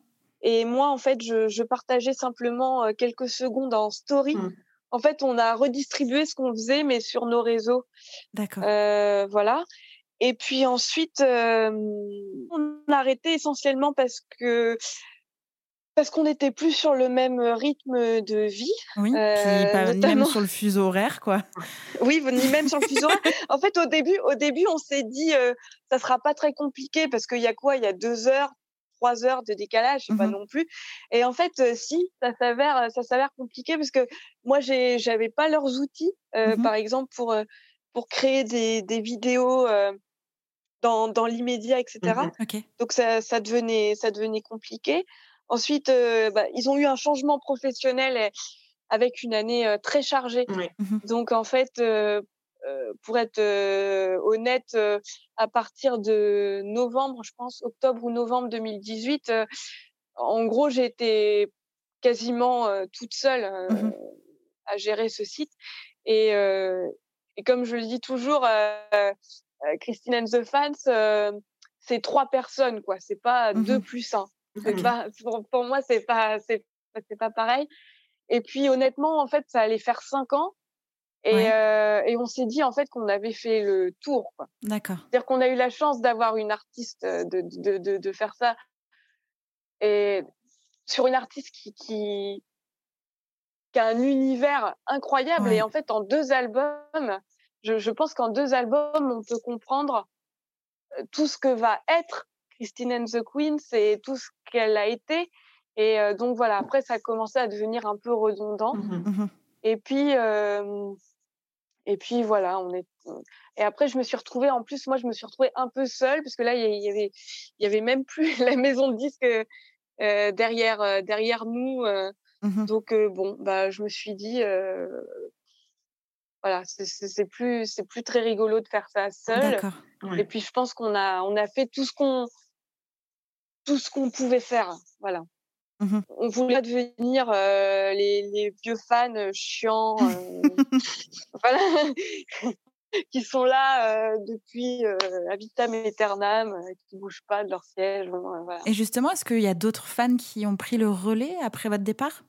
Et moi, en fait, je, je partageais simplement quelques secondes en story. Mmh en fait, on a redistribué ce qu'on faisait, mais sur nos réseaux. D'accord. Euh, voilà. Et puis ensuite, euh, on a arrêté essentiellement parce que parce qu'on n'était plus sur le même rythme de vie. Oui, euh, ni même sur le fuseau horaire, quoi. Oui, ni même sur le fuseau horaire. En fait, au début, au début, on s'est dit, euh, ça sera pas très compliqué parce qu'il y a quoi? Il y a deux heures, trois heures de décalage, pas mmh non plus. Et en fait, si, ça s'avère, ça s'avère compliqué parce que moi, j'avais pas leurs outils, mmh par exemple pour pour créer des, des vidéos dans, dans l'immédiat, etc. Mmh Donc ça, ça devenait ça devenait compliqué. Ensuite, bah, ils ont eu un changement professionnel avec une année très chargée. Donc en fait, euh, pour être euh, honnête, euh, à partir de novembre, je pense, octobre ou novembre 2018, en gros, j'ai été quasiment toute seule mmh à gérer ce site. Et, et, comme je le dis toujours, Christine and the Fans, c'est trois personnes, quoi. C'est pas mmh deux plus un. Pas, pour, pour, moi, c'est pas, c'est pas pareil. Et puis, honnêtement, en fait, ça allait faire cinq ans. Et, euh, et on s'est dit en fait qu'on avait fait le tour. D'accord. C'est-à-dire qu'on a eu la chance d'avoir une artiste, euh, de, de, de, de, faire ça. Et sur une artiste qui, qui, qui a un univers incroyable. Et en fait, en deux albums, je, je pense qu'en deux albums, on peut comprendre euh, tout ce que va être Christine and the Queen, c'est tout ce qu'elle a été. Et euh, donc voilà, après, ça a commencé à devenir un peu redondant. Mmh mmh et puis, euh, et puis voilà, on est. Et après, je me suis retrouvée. En plus, moi, je me suis retrouvée un peu seule parce que là, il y avait, il y avait même plus la maison de disques euh, derrière, euh, derrière nous. Euh, Mmh Donc bon, bah je me suis dit, voilà, c'est plus c'est plus très rigolo de faire ça seul. Et puis je pense qu'on a on a fait tout ce qu'on tout ce qu'on pouvait faire, voilà. Mmh on voulait devenir les, les, vieux fans chiants, voilà, qui sont là depuis euh, vitam aeternam, qui bougent pas de leur siège. Voilà. Et justement, est-ce qu'il y a d'autres fans qui ont pris le relais après votre départ?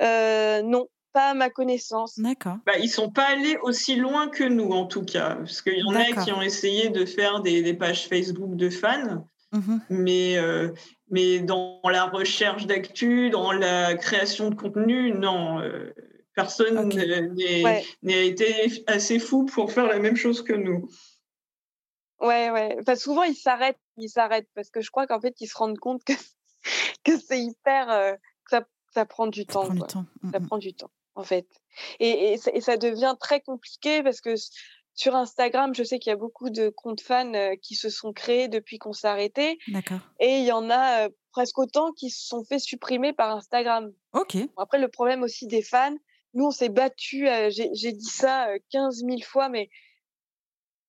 Non, pas à ma connaissance. D'accord. Bah, ils sont pas allés aussi loin que nous, en tout cas. Parce qu'il y en a qui ont essayé de faire des, des pages Facebook de fans. Mmh mais, euh, mais dans la recherche d'actu, dans la création de contenu, non. Euh, personne n'a été assez fou pour faire la même chose que nous. Ouais, ouais. Enfin, souvent, ils s'arrêtent, ils s'arrêtent parce que je crois qu'en fait, ils se rendent compte que, que c'est hyper. Euh, ça, ça, prend du temps. Prend du temps. Ça prend du temps, en fait. Et, et, ça devient très compliqué parce que sur Instagram, je sais qu'il y a beaucoup de comptes fans qui se sont créés depuis qu'on s'est arrêté. D'accord. Et il y en a presque autant qui se sont fait supprimer par Instagram. Ok. Après, le problème aussi des fans, nous, on s'est battu. J'ai dit ça 15 000 fois, mais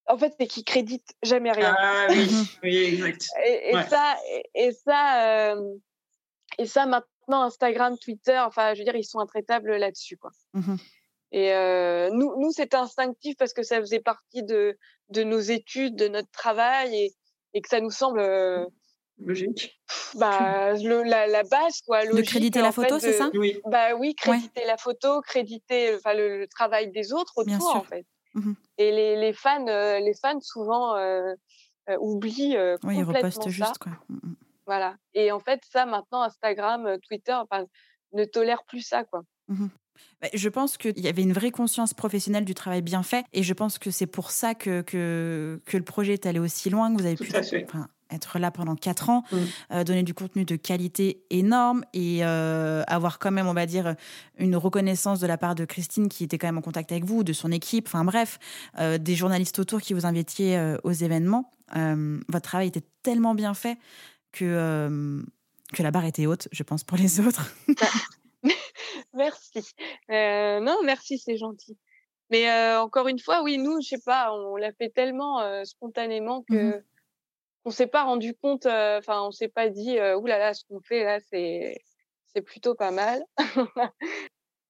en fait, c'est qu'ils créditent jamais rien. Ah oui, oui exact. Et, ça, et, ça, et ça, maintenant, Instagram, Twitter, enfin, je veux dire, ils sont intraitables là-dessus, quoi. Mmh et nous, nous c'était instinctif parce que ça faisait partie de, de nos études, de notre travail et, et que ça nous semble logique. Bah, le, la, la, base, quoi. Logique, de créditer la photo, c'est ça? Oui. Bah oui, créditer la photo, créditer enfin, le, travail des autres autour, en fait. Mmh et les, les, fans, les fans souvent euh, oublient oui, complètement ils repostent juste, quoi. Mmh voilà. Et en fait, ça, maintenant, Instagram, Twitter, enfin, ne tolère plus ça, quoi. Mmh je pense qu'il y avait une vraie conscience professionnelle du travail bien fait et je pense que c'est pour ça que, que, que, le projet est allé aussi loin, que vous avez pu être là pendant quatre ans, mmh. euh, donner du contenu de qualité énorme et euh, avoir quand même, on va dire, une reconnaissance de la part de Christine qui était quand même en contact avec vous, de son équipe, enfin bref, euh, des journalistes autour qui vous invitiez aux événements. votre travail était tellement bien fait que, que la barre était haute, je pense, pour les autres. Merci. Euh, non, merci, c'est gentil. Mais euh, encore une fois, oui, nous, je sais pas, on l'a fait tellement euh, spontanément mmh que on s'est pas rendu compte. Enfin, on s'est pas dit, oulala, là là, ce qu'on fait là, c'est c'est plutôt pas mal.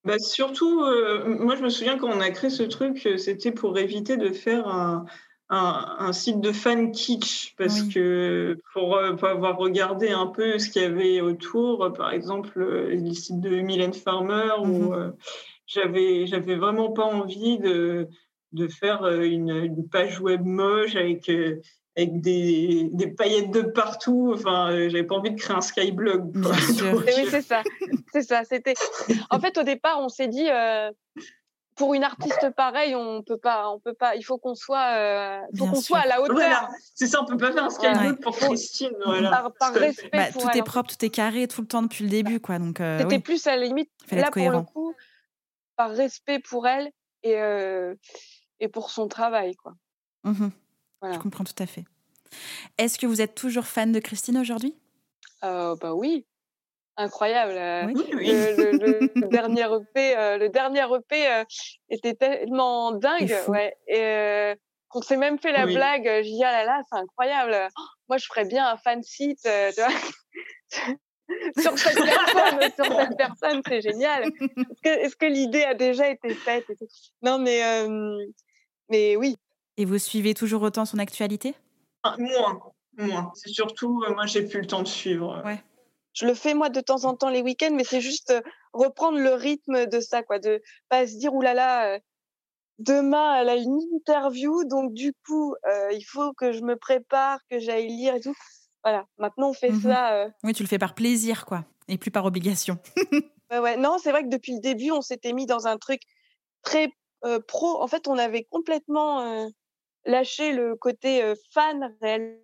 bah surtout, moi, je me souviens quand on a créé ce truc, c'était pour éviter de faire un un, site de fan kitsch parce que pour, euh, avoir regardé un peu ce qu'il y avait autour, par exemple euh, les sites de Mylène Farmer, où mhm. euh, j'avais j'avais vraiment pas envie de, de faire une, page web moche avec avec des, des, paillettes de partout. Enfin, j'avais pas envie de créer un skyblog. oui, c'est ça. C'est ça. C'était. En fait, au départ, on s'est dit, pour une artiste pareille, on peut pas, on peut pas. Il faut qu'on soit, euh, faut qu'on soit à la hauteur. C'est ça, on peut pas faire un sketchbook pour Christine. Voilà. Par, respect bah, tout est propre, tout est carré, tout le temps depuis le début, quoi. Donc euh, c'était plus à la limite là pour le coup, par respect pour elle et euh, et pour son travail, quoi. Mmh Je comprends tout à fait. Est-ce que vous êtes toujours fan de Christine aujourd'hui? Bah oui incroyable. Euh, le, dernier EP, euh, le dernier EP euh, était tellement dingue, ouais. Et qu'on s'est même fait la blague. J'ai dit ah là là, c'est incroyable. Oh, moi, je ferais bien un fan site, tu vois. sur cette personne, sur cette personne, c'est génial. Est-ce que, l'idée a déjà été faite Non, mais mais oui. Et vous suivez toujours autant son actualité? Ah, Moins, moins. C'est surtout, moi, j'ai plus le temps de suivre. Ouais je le fais moi de temps en temps les week-ends, mais c'est juste euh, reprendre le rythme de ça, quoi, de pas se dire oulala, là là, demain elle a une interview, donc du coup euh, il faut que je me prépare, que j'aille lire et tout. Voilà, maintenant on fait mmh ça. Euh oui, tu le fais par plaisir, quoi, et plus par obligation. ouais, ouais. Non, c'est vrai que depuis le début on s'était mis dans un truc très pro. En fait, on avait complètement lâché le côté fan réel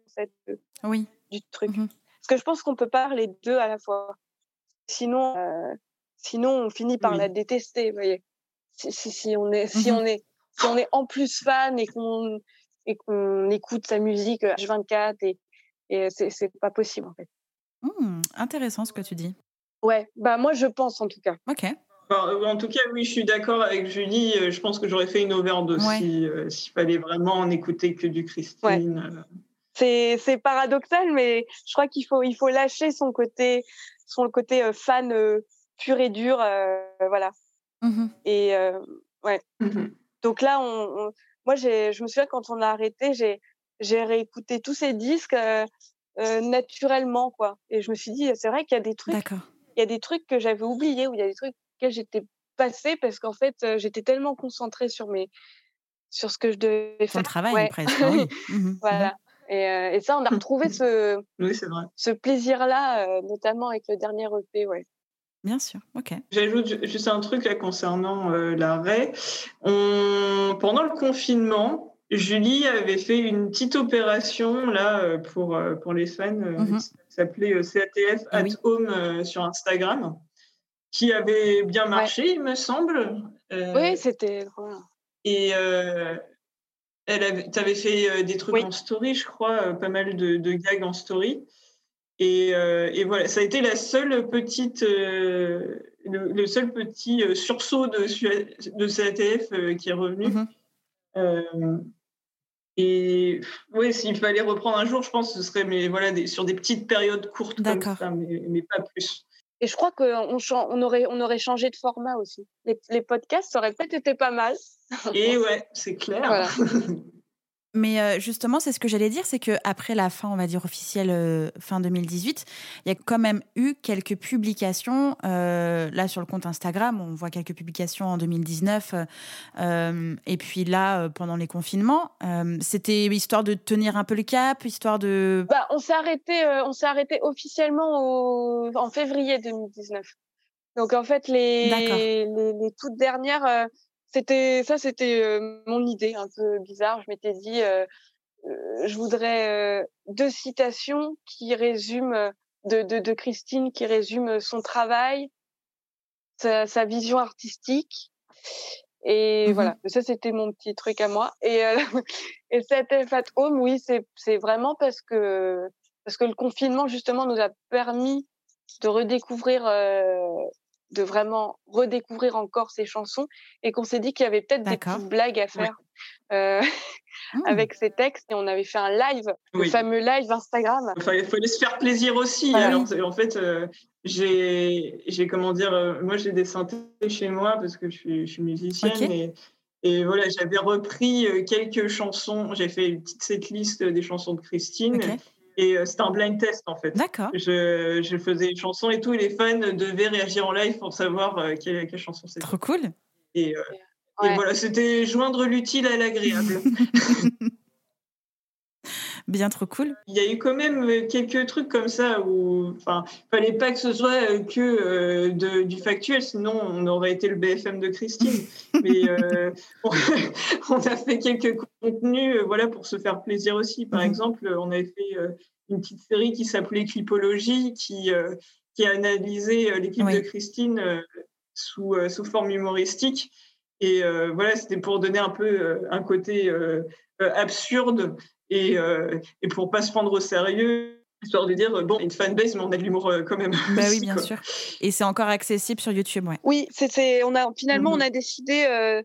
oui. du truc. Mmh que je pense qu'on peut pas les deux à la fois. Sinon, euh, sinon on finit par la détester. Vous voyez, si, si, on est, si mmh on est, si on est en plus fan et qu'on et qu'on écoute sa musique H24 et, et c'est pas possible en fait. Mmh, intéressant ce que tu dis. Ouais, bah moi je pense en tout cas. Ok. en tout cas, oui, je suis d'accord avec Julie. Je pense que j'aurais fait une overdose s'il fallait vraiment en écouter que du Christine. C'est paradoxal, mais je crois qu'il faut, il faut lâcher son côté, son côté fan pur et dur. voilà. Mmh et ouais. Mmh Donc là, on, moi, je me souviens quand on a arrêté, j'ai réécouté tous ces disques naturellement, quoi. Et je me suis dit, c'est vrai qu'il y a des trucs, il y a des trucs que j'avais oubliés ou il y a des trucs que j'étais passée parce qu'en fait, j'étais tellement concentrée sur mes, sur ce que je devais faire. Ton travail, presque. Oui. Mmh voilà. Et, et, ça, on a retrouvé ce, oui, ce plaisir-là, notamment avec le dernier EP, ouais. Bien sûr, ok. J'ajoute juste un truc là concernant euh, l'arrêt. On... Pendant le confinement, Julie avait fait une petite opération là euh, pour, euh, pour les fans mmh qui s'appelait CATF at Home sur Instagram, qui avait bien marché, il me semble. oui, c'était Et tu avais fait des trucs en story, je crois, pas mal de, de gags en story. Euh, et, voilà, ça a été la seule petite, euh, le, seul petit euh, sursaut de, de CATF qui est revenu. Mhm. et ouais, s'il fallait reprendre un jour, je pense que ce serait mais voilà, des, sur des petites périodes courtes comme ça, mais, pas plus. Et je crois qu'on on aurait, on aurait changé de format aussi. Les, les podcasts, ça aurait peut-être été pas mal. Et ouais, c'est clair. Voilà. Mais justement, c'est ce que j'allais dire, c'est que après la fin, on va dire officielle, fin 2018, il y a quand même eu quelques publications. là, sur le compte Instagram, on voit quelques publications en 2019. et puis là, pendant les confinements, c'était histoire de tenir un peu le cap, histoire de. Bah, on s'est arrêté, on s'est arrêté officiellement en février 2019. Donc en fait, les, les, les, toutes dernières c'était ça, c'était mon idée un peu bizarre. Je m'étais dit, je voudrais deux citations qui résument de, de, de, Christine, qui résument son travail, sa, sa vision artistique. Et mmh voilà, ça c'était mon petit truc à moi. Et, et cette Fat Home, oui, c'est c'est vraiment parce que parce que le confinement justement nous a permis de redécouvrir de vraiment redécouvrir encore ces chansons et qu'on s'est dit qu'il y avait peut-être des petites blagues à faire euh, mmh. avec ces textes et on avait fait un live, le fameux live Instagram. il fallait se faire plaisir aussi. Ah Alors, en fait, euh, j'ai, comment dire, euh, moi j'ai des synthés chez moi parce que je suis, je suis musicienne et, et, voilà, j'avais repris quelques chansons. J'ai fait une petite setlist des chansons de Christine. Et euh, c'était un blind test en fait. D'accord. Je, je, faisais une chanson et tous les fans devaient réagir en live pour savoir euh, quelle, quelle, chanson c'était. Trop cool. Et, euh, et voilà, c'était joindre l'utile à l'agréable. Bien trop cool. Il y a eu quand même quelques trucs comme ça où, enfin, fallait pas que ce soit que de, du factuel, sinon on aurait été le BFM de Christine. Mais on, a fait quelques contenus, voilà, pour se faire plaisir aussi. Par mhm. exemple, on avait fait une petite série qui s'appelait Clipologie, qui qui a analysé l'équipe de Christine sous sous forme humoristique. Et voilà, c'était pour donner un peu un côté absurde et, euh, et pour pas se prendre au sérieux, histoire de dire bon, une fanbase, mais on a de l'humour euh, quand même. Bah oui, bien sûr. Et c'est encore accessible sur YouTube, ouais. Oui, c'est, on a finalement on a décidé euh,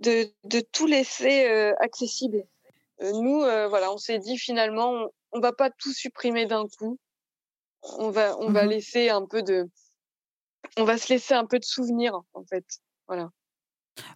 de, de tout laisser euh, accessible. nous, voilà, on s'est dit finalement, on, on, va pas tout supprimer d'un coup. On va, on va mhm. laisser un peu de, on va se laisser un peu de souvenirs en fait. Voilà.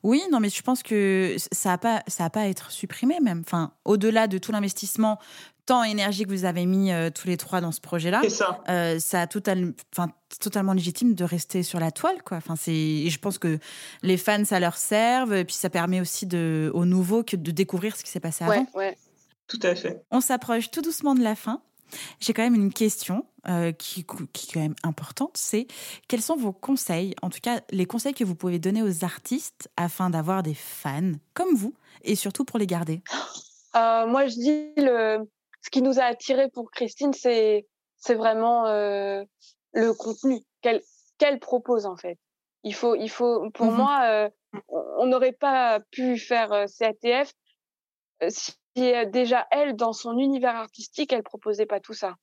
Oui, non, mais je pense que ça n'a pas, ça a pas à être supprimé même. Enfin, au-delà de tout l'investissement, temps et énergie que vous avez mis euh, tous les trois dans ce projet-là, ça. Euh, ça a total, enfin, totalement légitime de rester sur la toile, quoi. Enfin, c'est, je pense que les fans, ça leur serve, et puis ça permet aussi de, aux nouveaux que de découvrir ce qui s'est passé avant. Ouais, Tout à fait. On s'approche tout doucement de la fin. J'ai quand même une question euh, qui, qui, est quand même importante, c'est quels sont vos conseils, en tout cas les conseils que vous pouvez donner aux artistes afin d'avoir des fans comme vous et surtout pour les garder? Euh, Moi, je dis le, ce qui nous a attiré pour Christine, c'est c'est vraiment euh, le contenu qu'elle qu'elle propose en fait. Il faut il faut pour mmh moi, on n'aurait pas pu faire CATF si déjà elle, dans son univers artistique, elle proposait pas tout ça.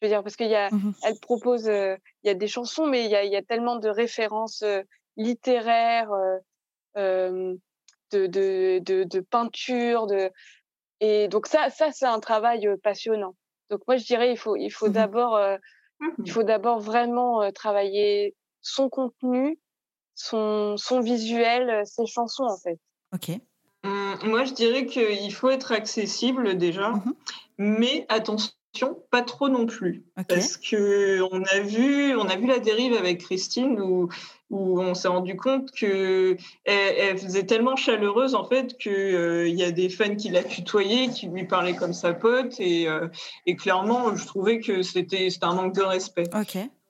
Je veux dire, parce qu'il y a, mmh elle propose, il y a des chansons, mais il y a, y a, tellement de références littéraires, de, de, de, de, peinture, de, et donc ça, ça c'est un travail passionnant. Donc moi, je dirais, il faut, il faut mmh d'abord, il mmh faut d'abord vraiment travailler son contenu, son, son visuel, ses chansons en fait. Ok. Mmh, moi, je dirais qu'il faut être accessible déjà, mais attention pas trop non plus, parce que on a vu, on a vu la dérive avec Christine où, où on s'est rendu compte que elle, faisait tellement chaleureuse en fait que euh, y a des fans qui la tutoyaient, qui lui parlaient comme sa pote et, euh, et clairement, je trouvais que c'était un manque de respect.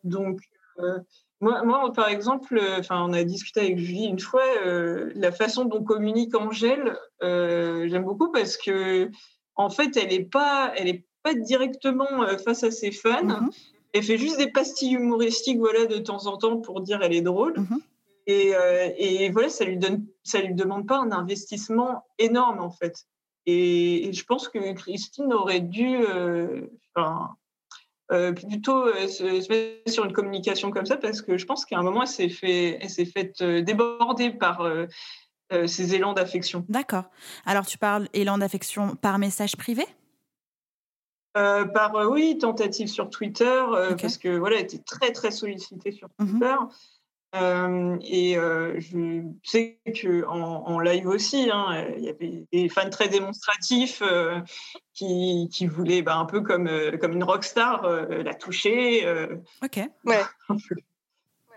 Donc euh, moi, moi, par exemple, enfin, on a discuté avec Julie une fois, la façon dont communique Angèle, j'aime beaucoup parce que en fait, elle est pas, elle est pas directement euh, face à ses fans. Mhm. Elle fait juste des pastilles humoristiques, voilà, de temps en temps pour dire elle est drôle. Mhm. Et, euh, et, voilà, ça lui donne, ça lui demande pas un investissement énorme en fait. Et, je pense que Christine aurait dû, euh, plutôt se, mettre sur une communication comme ça parce que je pense qu'à un moment elle s'est fait, elle s'est faite déborder par ces élans d'affection. D'accord. Alors tu parles élan d'affection par message privé? Euh, par euh, oui tentative sur Twitter euh, parce que voilà elle était très très sollicitée sur mmh Twitter et je sais que en, live aussi hein, il y avait des fans très démonstratifs qui, qui, voulaient bah, un peu comme comme une rockstar la toucher ok. Ouais.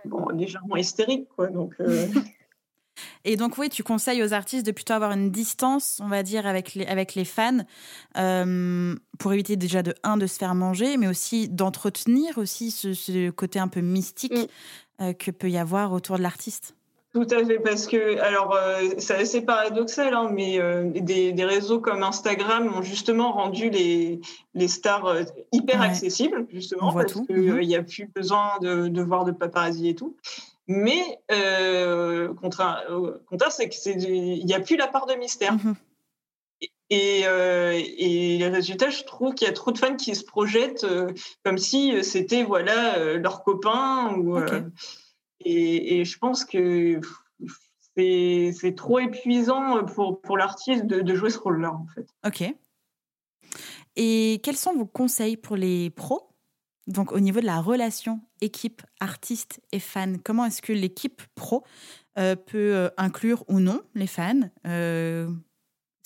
Bon légèrement hystérique quoi donc Et donc, oui, tu conseilles aux artistes de plutôt avoir une distance, on va dire, avec les, avec les fans, euh, pour éviter déjà de, un, de se faire manger, mais aussi d'entretenir aussi ce, côté un peu mystique mm. euh, que peut y avoir autour de l'artiste. Tout à fait, parce que, alors, euh, c'est assez paradoxal, hein, mais des, des, réseaux comme Instagram ont justement rendu les, les stars hyper accessibles, justement, parce qu'il mm-hmm. n'y a plus besoin de, de, voir de paparazzi et tout. Mais euh, contraire, c'est qu'il n'y a plus la part de mystère. Mmh et, euh, et, les résultats, je trouve qu'il y a trop de fans qui se projettent euh, comme si c'était voilà euh, leur copain. Ou, et, et, je pense que c'est trop épuisant pour, pour l'artiste de, de, jouer ce rôle-là, en fait. Ok. Et quels sont vos conseils pour les pros? Donc au niveau de la relation équipe, artiste et fan, comment est-ce que l'équipe pro euh, peut euh, inclure ou non les fans euh,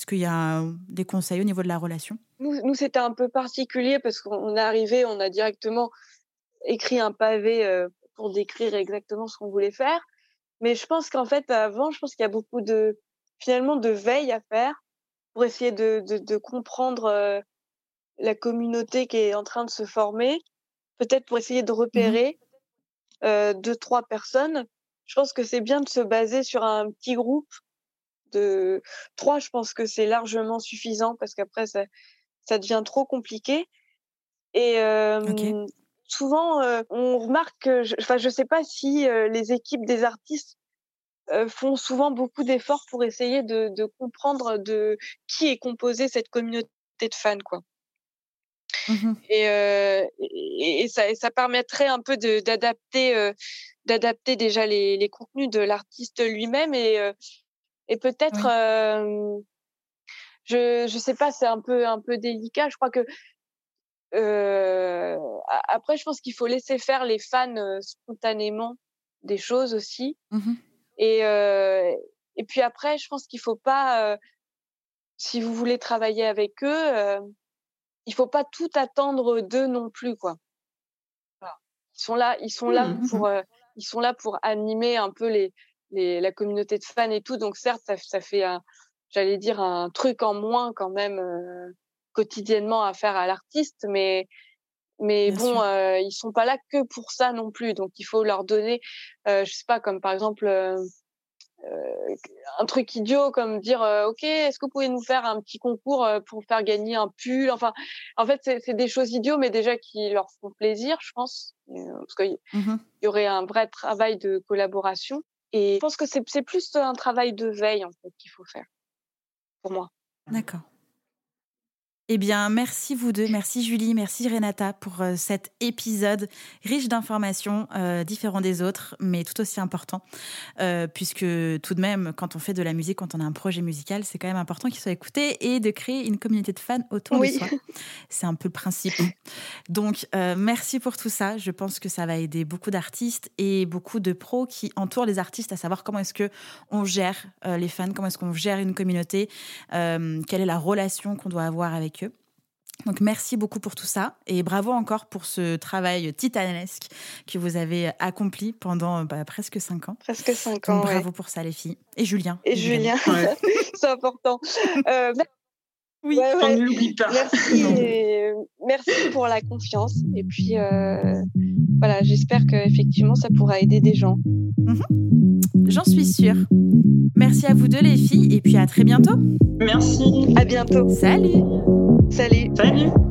Est-ce qu'il y a des conseils au niveau de la relation? Nous, c'était un peu particulier parce qu'on est arrivé, on a directement écrit un pavé pour décrire exactement ce qu'on voulait faire. Mais je pense qu'en fait, avant, je pense qu'il y a beaucoup de finalement de veille à faire pour essayer de, de, de comprendre la communauté qui est en train de se former peut-être pour essayer de mmh repérer euh, deux, trois personnes. Je pense que c'est bien de se baser sur un petit groupe de trois. Je pense que c'est largement suffisant parce qu'après, ça, ça devient trop compliqué. Et euh, souvent, euh, on remarque que, enfin, je, ne sais pas si euh, les équipes des artistes font souvent beaucoup d'efforts pour essayer de, de, comprendre de qui est composée cette communauté de fans, quoi. Mmh et, et, ça, ça, permettrait un peu d'adapter d'adapter déjà les, les, contenus de l'artiste lui-même et, et peut-être je je sais pas c'est un peu un peu délicat. Je crois que euh, après je pense qu'il faut laisser faire les fans spontanément des choses aussi. Mmh et et puis après je pense qu'il faut pas si vous voulez travailler avec eux il faut pas tout attendre d'eux non plus, quoi. Ils sont là, ils sont là mmh, pour, mmh. ils sont là pour animer un peu les, les, la communauté de fans et tout. Donc certes, ça, ça fait, j'allais dire un truc en moins quand même quotidiennement à faire à l'artiste, mais mais bon, euh, ils sont pas là que pour ça non plus. Donc il faut leur donner, euh, je sais pas, comme par exemple euh, un truc idiot comme dire euh, ok est-ce que vous pouvez nous faire un petit concours euh, pour faire gagner un pull? Enfin en fait c'est des choses idiots mais déjà qui leur font plaisir je pense. Parce qu'il mmh y aurait un vrai travail de collaboration et je pense que c'est plus un travail de veille en fait qu'il faut faire pour moi. D'accord Eh bien, merci vous deux, merci Julie, merci Renata pour euh, cet épisode riche d'informations, euh, différents des autres, mais tout aussi important, euh, puisque tout de même, quand on fait de la musique, quand on a un projet musical, c'est quand même important qu'il soit écouté et de créer une communauté de fans autour de soi. C'est un peu le principe. Donc, merci pour tout ça. Je pense que ça va aider beaucoup d'artistes et beaucoup de pros qui entourent les artistes à savoir comment est-ce que on gère les fans, comment est-ce qu'on gère une communauté, quelle est la relation qu'on doit avoir avec donc merci beaucoup pour tout ça et bravo encore pour ce travail titanesque que vous avez accompli pendant bah, presque cinq ans. Presque cinq ans. bravo pour ça les filles et Julien. Et Julien, c'est important. Euh, oui, on ne l'oublie pas. Merci, pour la confiance et puis euh, voilà, j'espère que effectivement ça pourra aider des gens. Mhm. J'en suis sûre. Merci à vous deux les filles et puis à très bientôt. Merci. À bientôt. Salut. Salut. Salut.